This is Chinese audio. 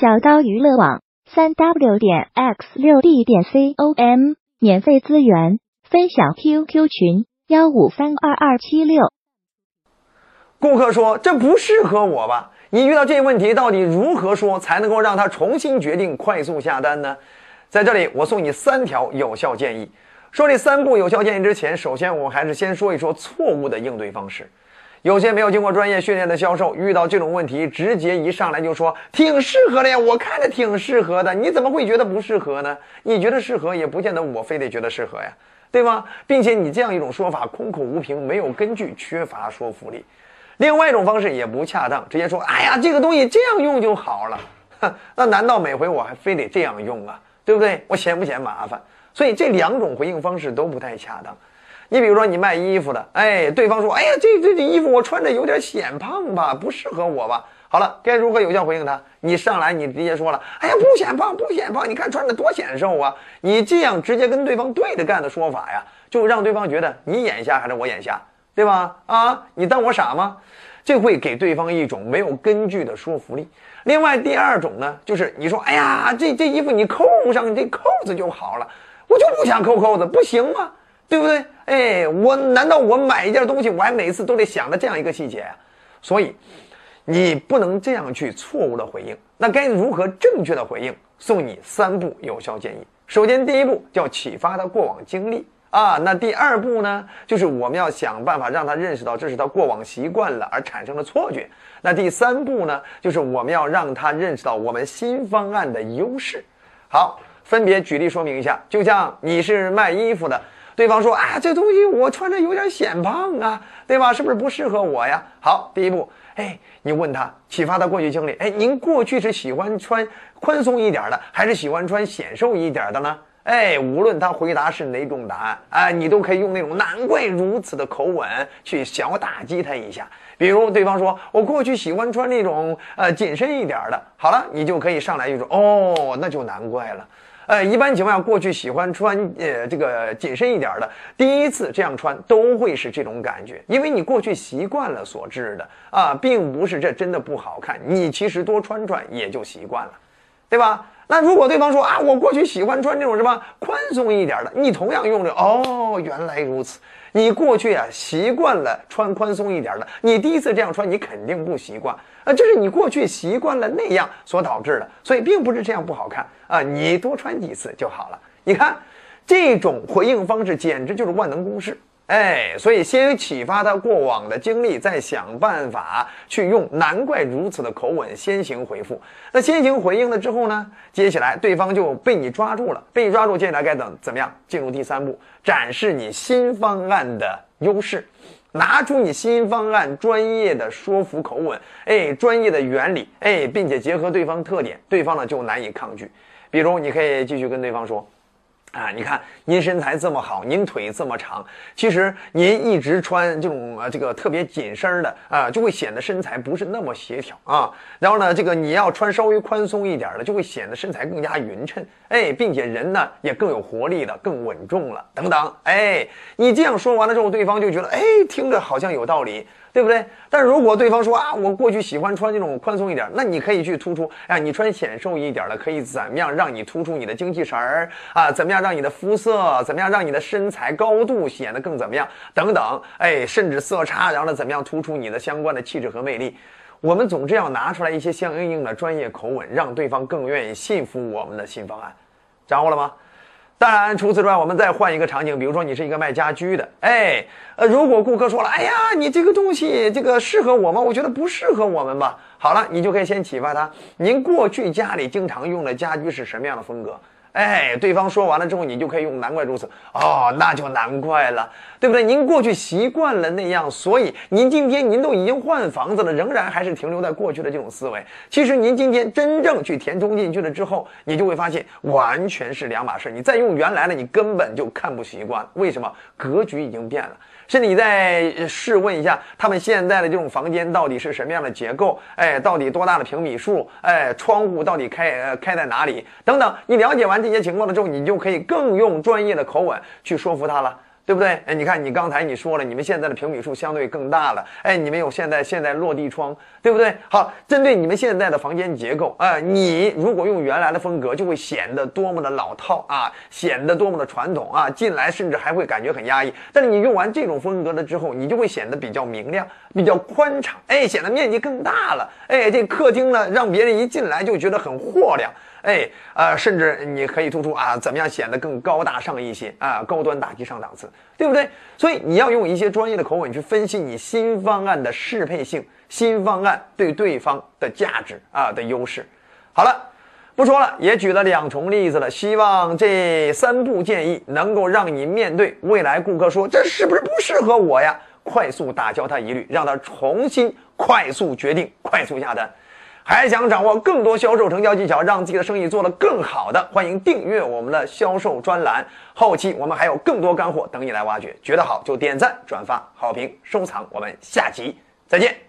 小刀娱乐网三 w 点 x 六 d 点 com 免费资源分享 QQ 群幺五三二二七六。顾客说：“这不适合我吧？”你遇到这些问题，到底如何说才能够让他重新决定、快速下单呢？在这里，我送你三条有效建议。说这三步有效建议之前，首先我们还是先说一说错误的应对方式。有些没有经过专业训练的销售，遇到这种问题，直接一上来就说挺适合的呀，我看着挺适合的，你怎么会觉得不适合呢？你觉得适合，也不见得我非得觉得适合呀，对吗？并且你这样一种说法空口无凭，没有根据，缺乏说服力。另外一种方式也不恰当，直接说哎呀，这个东西这样用就好了，哼，那难道每回我还非得这样用啊？对不对？我嫌不嫌麻烦？所以这两种回应方式都不太恰当。你比如说，你卖衣服的，哎，对方说：“哎呀，这这这衣服我穿着有点显胖吧，不适合我吧？”好了，该如何有效回应他？你上来，你直接说了：“哎呀，不显胖，不显胖，你看穿着多显瘦啊！”你这样直接跟对方对着干的说法呀，就让对方觉得你眼瞎还是我眼瞎，对吧？啊，你当我傻吗？这会给对方一种没有根据的说服力。另外，第二种呢，就是你说：“哎呀，这这衣服你扣上这扣子就好了，我就不想扣扣子，不行吗？”对不对？哎，我难道我买一件东西，我还每次都得想着这样一个细节？所以，你不能这样去错误的回应。那该如何正确的回应？送你三步有效建议。首先，第一步叫启发他过往经历啊。那第二步呢，就是我们要想办法让他认识到这是他过往习惯了而产生的错觉。那第三步呢，就是我们要让他认识到我们新方案的优势。好，分别举例说明一下。就像你是卖衣服的。对方说啊，这东西我穿着有点显胖啊，对吧？是不是不适合我呀？好，第一步，哎，你问他，启发他过去经历。哎，您过去是喜欢穿宽松一点的，还是喜欢穿显瘦一点的呢？哎，无论他回答是哪种答案，啊，你都可以用那种难怪如此的口吻去小打击他一下。比如对方说，我过去喜欢穿那种呃紧身一点的。好了，你就可以上来就说，哦，那就难怪了。呃，一般情况下，过去喜欢穿呃这个紧身一点的，第一次这样穿都会是这种感觉，因为你过去习惯了所致的啊，并不是这真的不好看，你其实多穿穿也就习惯了，对吧？那如果对方说啊，我过去喜欢穿这种什么宽松一点的，你同样用着哦，原来如此。你过去啊习惯了穿宽松一点的，你第一次这样穿，你肯定不习惯啊，这是你过去习惯了那样所导致的，所以并不是这样不好看啊，你多穿几次就好了。你看，这种回应方式简直就是万能公式。哎，所以先启发他过往的经历，再想办法去用“难怪如此”的口吻先行回复。那先行回应了之后呢，接下来对方就被你抓住了，被你抓住，接下来该怎怎么样？进入第三步，展示你新方案的优势，拿出你新方案专业的说服口吻，哎，专业的原理，哎，并且结合对方特点，对方呢就难以抗拒。比如，你可以继续跟对方说。啊，你看您身材这么好，您腿这么长，其实您一直穿这种呃这个特别紧身的啊，就会显得身材不是那么协调啊。然后呢，这个你要穿稍微宽松一点的，就会显得身材更加匀称，哎，并且人呢也更有活力了，更稳重了，等等。哎，你这样说完了之后，对方就觉得哎，听着好像有道理。对不对？但如果对方说啊，我过去喜欢穿这种宽松一点，那你可以去突出，哎，你穿显瘦一点的，可以怎么样让你突出你的精气神儿啊？怎么样让你的肤色？怎么样让你的身材高度显得更怎么样？等等，哎，甚至色差，然后呢，怎么样突出你的相关的气质和魅力？我们总之要拿出来一些相应应的专业口吻，让对方更愿意信服我们的新方案，掌握了吗？当然，除此之外，我们再换一个场景，比如说你是一个卖家居的，哎，呃，如果顾客说了，哎呀，你这个东西这个适合我吗？我觉得不适合我们吧。好了，你就可以先启发他，您过去家里经常用的家居是什么样的风格？哎，对方说完了之后，你就可以用“难怪如此”哦，那就难怪了，对不对？您过去习惯了那样，所以您今天您都已经换房子了，仍然还是停留在过去的这种思维。其实您今天真正去填充进去了之后，你就会发现完全是两码事。你再用原来的，你根本就看不习惯。为什么？格局已经变了。是你再试问一下，他们现在的这种房间到底是什么样的结构？哎，到底多大的平米数？哎，窗户到底开呃开在哪里？等等，你了解完这些情况了之后，你就可以更用专业的口吻去说服他了。对不对？哎，你看，你刚才你说了，你们现在的平米数相对更大了，哎，你们有现在现在落地窗，对不对？好，针对你们现在的房间结构，啊，你如果用原来的风格，就会显得多么的老套啊，显得多么的传统啊，进来甚至还会感觉很压抑。但是你用完这种风格了之后，你就会显得比较明亮，比较宽敞，哎，显得面积更大了，哎，这客厅呢，让别人一进来就觉得很豁亮。哎，呃，甚至你可以突出啊，怎么样显得更高大上一些啊，高端大气上档次，对不对？所以你要用一些专业的口吻去分析你新方案的适配性，新方案对对方的价值啊的优势。好了，不说了，也举了两重例子了，希望这三步建议能够让你面对未来顾客说这是不是不适合我呀，快速打消他疑虑，让他重新快速决定，快速下单。还想掌握更多销售成交技巧，让自己的生意做得更好的，欢迎订阅我们的销售专栏。后期我们还有更多干货等你来挖掘，觉得好就点赞、转发、好评、收藏。我们下期再见。